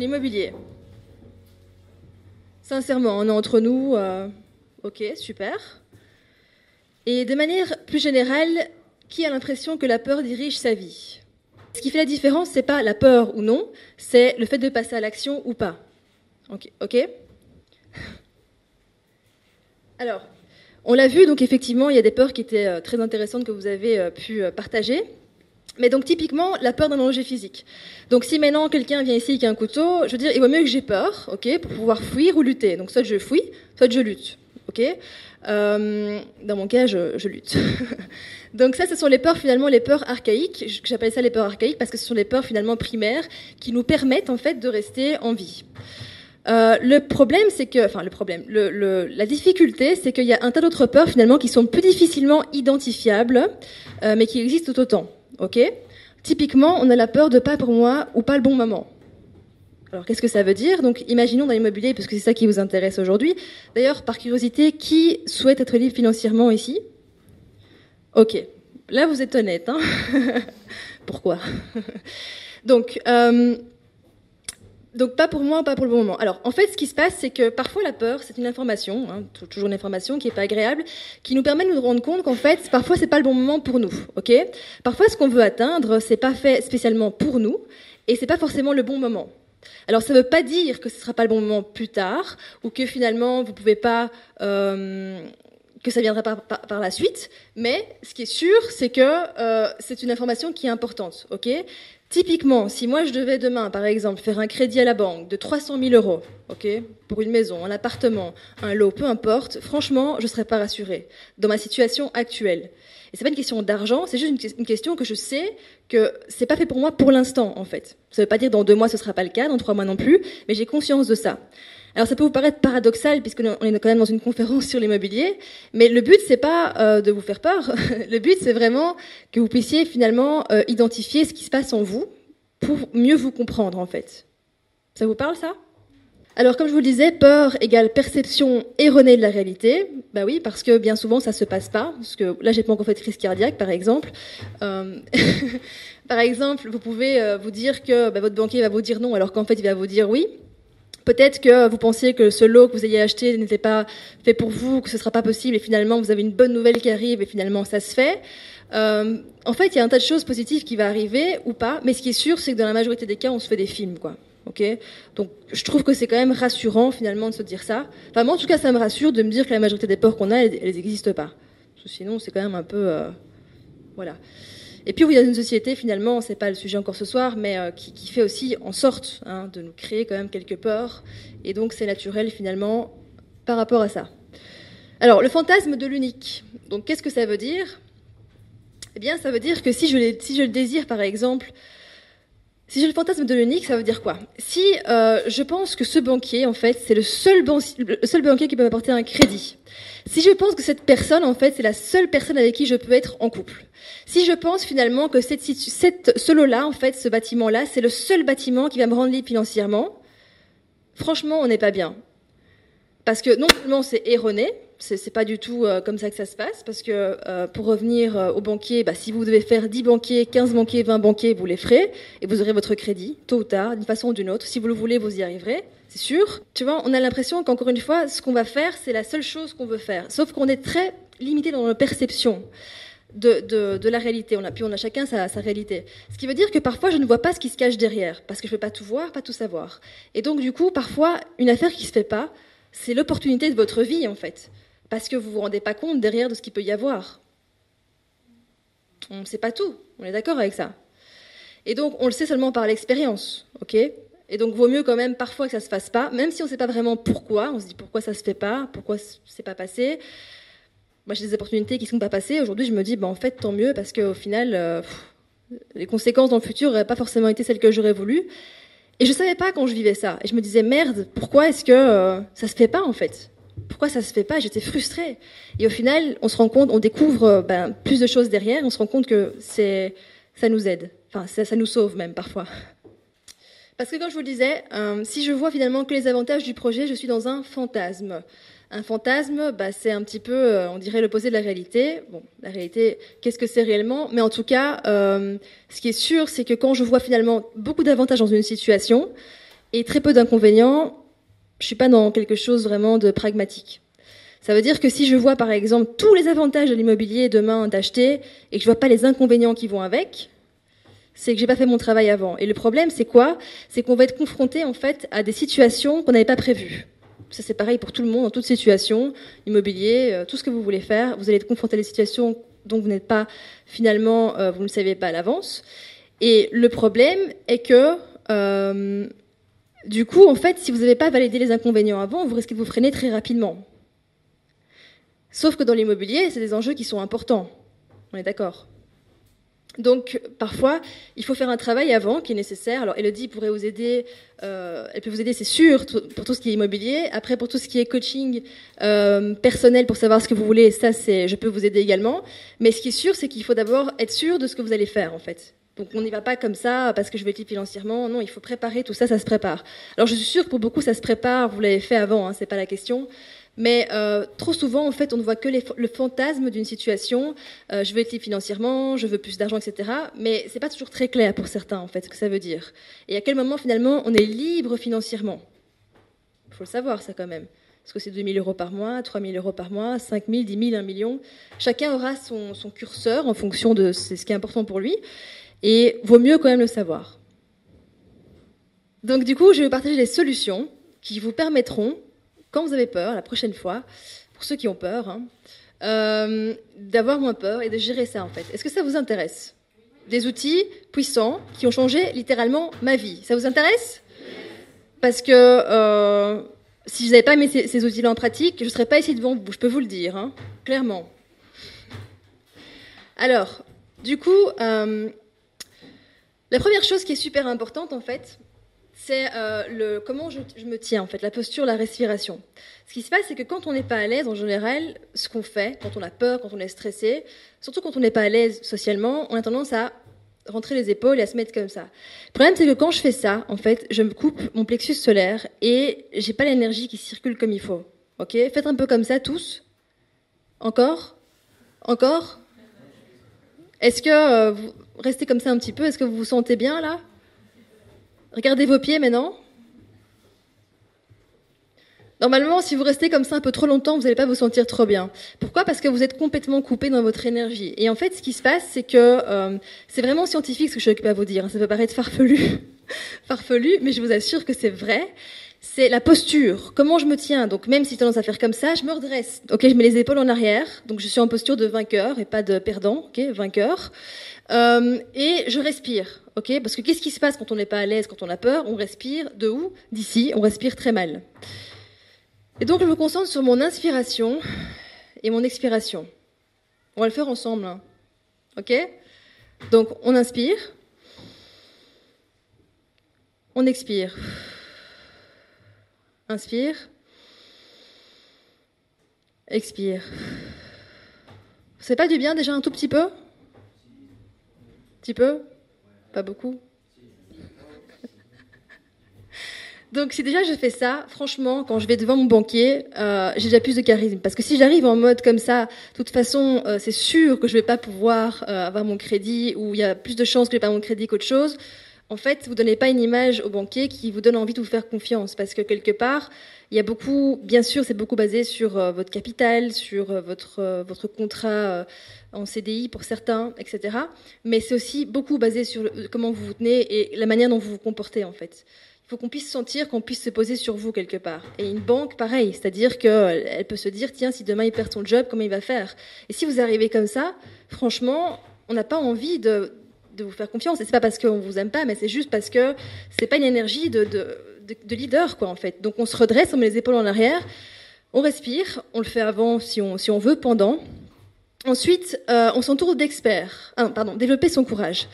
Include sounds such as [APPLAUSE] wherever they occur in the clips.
l'immobilier Sincèrement, on est entre nous. euh, ok, super. Et de manière plus générale, qui a l'impression que la peur dirige sa vie? Ce qui fait la différence, c'est pas la peur ou non, c'est le fait de passer à l'action ou pas. Ok, ok Alors, on l'a vu, donc effectivement, il y a des peurs qui étaient euh, très intéressantes que vous avez euh, pu partager. Mais donc typiquement, la peur d'un danger physique. Donc si maintenant quelqu'un vient ici avec un couteau, je veux dire, il vaut mieux que j'ai peur, ok, pour pouvoir fuir ou lutter. Donc soit je fuis, soit je lutte, ok. Euh, dans mon cas, je, je lutte. [LAUGHS] donc ça, ce sont les peurs finalement, les peurs archaïques. J'appelle ça les peurs archaïques parce que ce sont les peurs finalement primaires qui nous permettent en fait de rester en vie. Euh, le problème, c'est que, enfin, le problème, le, le- la difficulté, c'est qu'il y a un tas d'autres peurs finalement qui sont plus difficilement identifiables, euh, mais qui existent tout autant. Ok Typiquement, on a la peur de pas pour moi ou pas le bon moment. Alors, qu'est-ce que ça veut dire? Donc, imaginons dans l'immobilier, parce que c'est ça qui vous intéresse aujourd'hui. D'ailleurs, par curiosité, qui souhaite être libre financièrement ici? Ok. Là, vous êtes honnête. Hein? [LAUGHS] Pourquoi? [LAUGHS] Donc, euh, donc pas pour moi, pas pour le bon moment. Alors en fait, ce qui se passe, c'est que parfois la peur, c'est une information, hein, tou- toujours une information qui est pas agréable, qui nous permet de nous rendre compte qu'en fait, parfois c'est pas le bon moment pour nous. Ok? Parfois, ce qu'on veut atteindre, c'est pas fait spécialement pour nous, et c'est pas forcément le bon moment. Alors ça ne veut pas dire que ce sera pas le bon moment plus tard, ou que finalement vous pouvez pas euh, que ça viendra par, par, par la suite, mais ce qui est sûr, c'est que euh, c'est une information qui est importante. Ok? Typiquement, si moi je devais demain, par exemple, faire un crédit à la banque de 300 000 euros, ok, pour une maison, un appartement, un lot, peu importe, franchement, je ne serais pas rassurée dans ma situation actuelle. Et c'est pas une question d'argent, c'est juste une, question que je sais que c'est pas fait pour moi pour l'instant, en fait. Ça veut pas dire dans deux mois ce sera pas le cas, dans trois mois non plus, mais j'ai conscience de ça. Alors ça peut vous paraître paradoxal puisque on est quand même dans une [LAUGHS] conférence sur l'immobilier, mais le but c'est pas euh, de vous faire peur. [LAUGHS] le but c'est vraiment que vous puissiez finalement euh, identifier ce qui se passe en vous pour mieux vous comprendre en fait. Ça vous parle ça? Alors, comme je vous le disais, peur égale perception erronée de la réalité. Bah oui, parce que bien souvent, ça se passe pas. Parce que là, j'ai pas encore fait de crise cardiaque, par exemple. Euh, [LAUGHS] par exemple, vous pouvez euh, vous dire que bah, votre banquier va vous dire non, alors qu'en fait, il va vous dire oui. Peut-être que vous pensiez que ce lot que vous ayez acheté n'était pas fait pour vous, que ce sera pas possible, et finalement, vous avez une bonne nouvelle qui arrive, et finalement, ça se fait. Euh, en fait, il y a un tas de choses positives qui va arriver ou pas, mais ce qui est sûr, c'est que dans la majorité des cas, on se fait des films, quoi. Ok, donc je trouve que c'est quand même rassurant finalement de se dire ça. Enfin, moi, en tout cas, ça me rassure de me dire que la majorité des peurs qu'on a, elles, n'existent pas. Sinon, c'est quand même un peu, euh, voilà. Et puis, oui, dans une société, finalement, c'est pas le sujet encore ce soir, mais euh, qui, qui, fait aussi en sorte hein, de nous créer quand même quelques peurs. Et donc, c'est naturel finalement par rapport à ça. Alors, le fantasme de l'unique. Donc, qu'est-ce que ça veut dire? Eh bien, ça veut dire que si je, si je le désire, par exemple, si j'ai le fantasme de l'unique, ça veut dire quoi? Si euh, je pense que ce banquier, en fait, c'est le seul, le seul banquier qui peut m'apporter un crédit. Si je pense que cette personne, en fait, c'est la seule personne avec qui je peux être en couple. Si je pense finalement que cette, cette, ce lot-là, en fait, ce bâtiment-là, c'est le seul bâtiment qui va me rendre libre financièrement, franchement, on n'est pas bien. Parce que non seulement c'est erroné, c'est pas du tout euh, comme ça que ça se passe, parce que euh, pour revenir euh, aux banquiers, bah, si vous devez faire 10 banquiers, 15 banquiers, 20 banquiers, vous les ferez, et vous aurez votre crédit, tôt ou tard, d'une façon ou d'une autre. Si vous le voulez, vous y arriverez, c'est sûr. Tu vois, on a l'impression qu'encore une fois, ce qu'on va faire, c'est la seule chose qu'on veut faire. Sauf qu'on est très limité dans nos perceptions. De, la réalité. On a, puis on a chacun sa, sa, réalité. Ce qui veut dire que parfois je ne vois pas ce qui se cache derrière, parce que je ne peux pas tout voir, pas tout savoir. Et donc du coup, parfois, une affaire qui se fait pas, c'est l'opportunité de votre vie en fait, parce que vous vous rendez pas compte derrière de ce qu'il peut y avoir. On ne sait pas tout, on est d'accord avec ça. Et donc on le sait seulement par l'expérience, ok? Et donc vaut mieux quand même parfois que ça se fasse pas, même si on ne sait pas vraiment pourquoi. On se dit pourquoi ça se fait pas, pourquoi c'est pas passé. Moi j'ai des opportunités qui ne sont pas passées. Aujourd'hui je me dis bah en fait tant mieux parce qu'au final euh, les conséquences dans le futur n'auraient pas forcément été celles que j'aurais voulu. Et je savais pas quand je vivais ça. Et je me disais merde, pourquoi est-ce que euh, ça se fait pas en fait? Pourquoi ça se fait pas? J'étais frustrée. Et au final, on se rend compte, on découvre euh, ben, plus de choses derrière. On se rend compte que c'est, ça nous aide. Enfin, ça, nous sauve même parfois. Parce que comme je vous le disais, euh, si je vois finalement que les avantages du projet, je suis dans un fantasme. Un fantasme, bah, c'est un petit peu, euh, on dirait, l'opposé de la réalité. Bon, la réalité, qu'est-ce que c'est réellement? Mais en tout cas, ce qui est sûr, c'est que quand je vois finalement beaucoup d'avantages dans une situation et très peu d'inconvénients, je suis pas dans quelque chose vraiment de pragmatique. Ça veut dire que si je vois par exemple tous les avantages de l'immobilier demain d'acheter et que je vois pas les inconvénients qui vont avec, c'est que j'ai pas fait mon travail avant. Et le problème, c'est quoi? C'est qu'on va être confronté en fait à des situations qu'on n'avait pas prévues. Ça, c'est pareil pour tout le monde, dans toute situation, immobilier, euh, tout ce que vous voulez faire. Vous allez être confronté à des situations dont vous n'êtes pas, finalement, euh, vous ne savez pas à l'avance. Et le problème est que, euh, du coup, en fait, si vous n'avez pas validé les inconvénients avant, vous risquez de vous freiner très rapidement. Sauf que dans l'immobilier, c'est des enjeux qui sont importants. On est d'accord donc parfois, il faut faire un travail avant qui est nécessaire. Alors Elodie pourrait vous aider, euh, elle peut vous aider, c'est sûr, pour tout ce qui est immobilier. Après, pour tout ce qui est coaching euh, personnel, pour savoir ce que vous voulez, ça, c'est, je peux vous aider également. Mais ce qui est sûr, c'est qu'il faut d'abord être sûr de ce que vous allez faire, en fait. Donc on n'y va pas comme ça parce que je vais être financièrement. Non, il faut préparer tout ça, ça se prépare. Alors je suis sûre que pour beaucoup ça se prépare. Vous l'avez fait avant, hein, c'est pas la question. Mais euh, trop souvent, en fait, on ne voit que le fantasme d'une situation. Euh, je veux être libre financièrement, je veux plus d'argent, etc. Mais c'est pas toujours très clair pour certains, en fait, ce que ça veut dire. Et à quel moment, finalement, on est libre financièrement? Il faut le savoir, ça, quand même. Est-ce que c'est 2 000 euros par mois, 3 000 euros par mois, 5 000, 10 000, 1 million Chacun aura son, son curseur en fonction de ce qui est important pour lui. Et vaut mieux quand même le savoir. Donc, du coup, je vais partager des solutions qui vous permettront quand vous avez peur, la prochaine fois, pour ceux qui ont peur, hein, euh, d'avoir moins peur et de gérer ça en fait. Est-ce que ça vous intéresse? Des outils puissants qui ont changé littéralement ma vie. Ça vous intéresse? Parce que euh, si je n'avais pas mis ces, outils-là en pratique, je ne serais pas ici devant vous, je peux vous le dire, hein, clairement. Alors, du coup, euh, la première chose qui est super importante en fait, c'est euh, le comment je, me tiens en fait, la posture, la respiration. Ce qui se passe, c'est que quand on n'est pas à l'aise, en général, ce qu'on fait, quand on a peur, quand on est stressé, surtout quand on n'est pas à l'aise socialement, on a tendance à rentrer les épaules et à se mettre comme ça. Le problème, c'est que quand je fais ça, en fait, je me coupe mon plexus solaire et j'ai pas l'énergie qui circule comme il faut. Ok? Faites un peu comme ça tous. Encore? Encore? Est-ce que euh, vous restez comme ça un petit peu Est-ce que vous vous sentez bien là? Regardez vos pieds maintenant. Normalement, si vous restez comme ça un peu trop longtemps, vous n'allez pas vous sentir trop bien. Pourquoi? Parce que vous êtes complètement coupé dans votre énergie. Et en fait, ce qui se passe, c'est que euh, c'est vraiment scientifique ce que je suis à vous dire. Ça peut paraître farfelu, [LAUGHS] farfelu, mais je vous assure que c'est vrai. C'est la posture. Comment je me tiens? Donc, même si j'ai tendance à faire comme ça, je me redresse. Ok, je mets les épaules en arrière. Donc, je suis en posture de vainqueur et pas de perdant. Ok, vainqueur. Euh, et je respire, ok Parce que qu'est-ce qui se passe quand on n'est pas à l'aise, quand on a peur? On respire de où? D'ici, on respire très mal. Et donc je me concentre sur mon inspiration et mon expiration. On va le faire ensemble, hein. ok? Donc on inspire, on expire, inspire, expire. C'est pas du bien déjà un tout petit peu? Petit peu? Pas beaucoup? [LAUGHS] Donc si déjà je fais ça, franchement, quand je vais devant mon banquier, euh, j'ai déjà plus de charisme. Parce que si j'arrive en mode comme ça, de toute façon, euh, c'est sûr que je vais pas pouvoir euh, avoir mon crédit, ou il y a plus de chances que je n'ai pas mon crédit qu'autre chose. En fait, vous donnez pas une image au banquier qui vous donne envie de vous faire confiance, parce que quelque part, il y a beaucoup, bien sûr, c'est beaucoup basé sur votre capital, sur votre votre contrat en CDI pour certains, etc. Mais c'est aussi beaucoup basé sur comment vous vous tenez et la manière dont vous vous comportez en fait. Il faut qu'on puisse sentir qu'on puisse se poser sur vous quelque part. Et une banque, pareil, c'est-à-dire qu'elle peut se dire, tiens, si demain il perd son job, comment il va faire? Et si vous arrivez comme ça, franchement, on n'a pas envie de, vous faire confiance. Et c'est pas parce qu'on vous aime pas, mais c'est juste parce que c'est pas une énergie de, de, leader, quoi, en fait. Donc on se redresse, on met les épaules en arrière, on respire, on le fait avant si on, si on veut, pendant, Ensuite, euh, on s'entoure d'experts. Ah, pardon, développer son courage.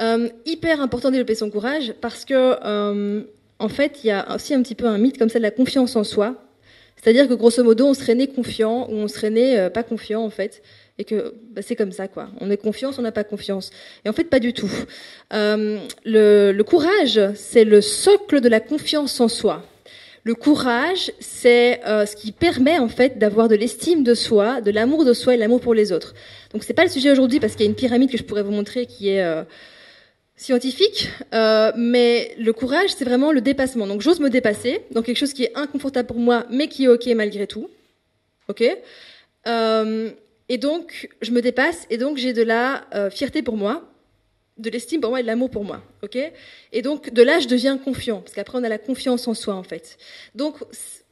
Euh, hyper important de développer son courage parce que, euh, en fait, il y a aussi un petit peu un mythe comme ça de la confiance en soi. C'est-à-dire que grosso modo, on serait né confiant ou on serait né pas confiant en fait, et que bah, c'est comme ça quoi. On est confiance, on n'a pas confiance. Et en fait, pas du tout. le, le courage, c'est le socle de la confiance en soi. Le courage, c'est euh, ce qui permet en fait d'avoir de l'estime de soi, de l'amour de soi et l'amour pour les autres. Donc c'est pas le sujet aujourd'hui parce qu'il y a une pyramide que je pourrais vous montrer qui est euh, scientifique, euh, mais le courage, c'est vraiment le dépassement. Donc j'ose me dépasser dans quelque chose qui est inconfortable pour moi, mais qui est ok malgré tout. Ok? Et donc je me dépasse et donc j'ai de la euh, fierté pour moi, de l'estime pour moi et de l'amour pour moi. Ok? Et donc de là je deviens confiant parce qu'après on a la confiance en soi en fait. Donc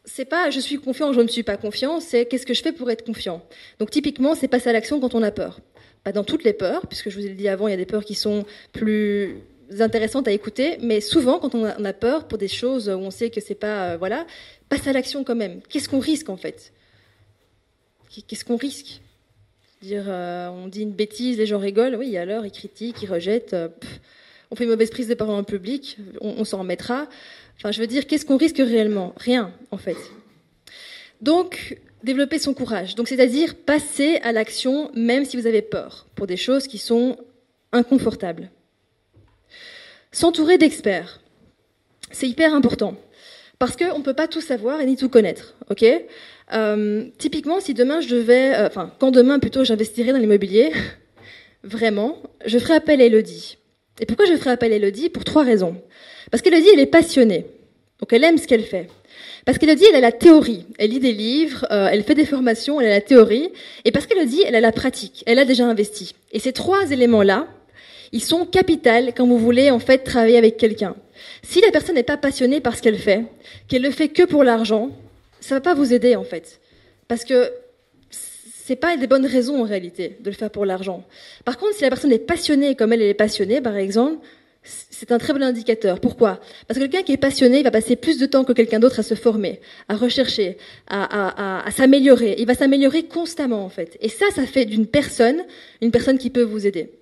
c'est pas je suis confiant, je ne suis pas confiant, c'est qu'est-ce que je fais pour être confiant? Donc typiquement c'est passer à l'action quand on a peur pas dans toutes les peurs, puisque je vous ai dit avant, il y a des peurs qui sont plus intéressantes à écouter, mais souvent, quand on a, peur pour des choses où on sait que c'est pas, euh, voilà, passe à l'action quand même. Qu'est-ce qu'on risque en fait? Qu'est-ce qu'on risque? Euh, on dit une bêtise, les gens rigolent, oui, alors ils critiquent, ils rejettent, euh, on fait une mauvaise prise de parole en public, on, on s'en remettra. Enfin, je veux dire, qu'est-ce qu'on risque réellement? Rien, en fait. Donc, développer son courage. Donc, c'est-à-dire passer à l'action même si vous avez peur pour des choses qui sont inconfortables. S'entourer d'experts. C'est hyper important. Parce qu'on ne peut pas tout savoir et ni tout connaître. ok? Euh, typiquement, si demain je devais, euh, enfin, quand demain plutôt j'investirais dans l'immobilier, [LAUGHS] vraiment, je ferai appel à Elodie. Et pourquoi je ferai appel à Elodie? Pour trois raisons. Parce qu'Elodie, elle est passionnée. Donc elle aime ce qu'elle fait. Parce qu'elle dit, elle a la théorie. Elle lit des livres, euh, elle fait des formations, elle a la théorie. Et parce qu'elle dit, elle a la pratique. Elle a déjà investi. Et ces trois éléments-là, ils sont capitaux quand vous voulez en fait travailler avec quelqu'un. Si la personne n'est pas passionnée par ce qu'elle fait, qu'elle le fait que pour l'argent, ça va pas vous aider en fait. Parce que c'est pas des bonnes raisons en réalité de le faire pour l'argent. Par contre, si la personne est passionnée comme elle, est passionnée, par exemple, c'est un très bon indicateur. Pourquoi? Parce que quelqu'un qui est passionné va passer plus de temps que quelqu'un d'autre à se former, à rechercher, à, s'améliorer. Il va s'améliorer constamment en fait. Et ça, ça fait d'une personne une personne qui peut vous aider.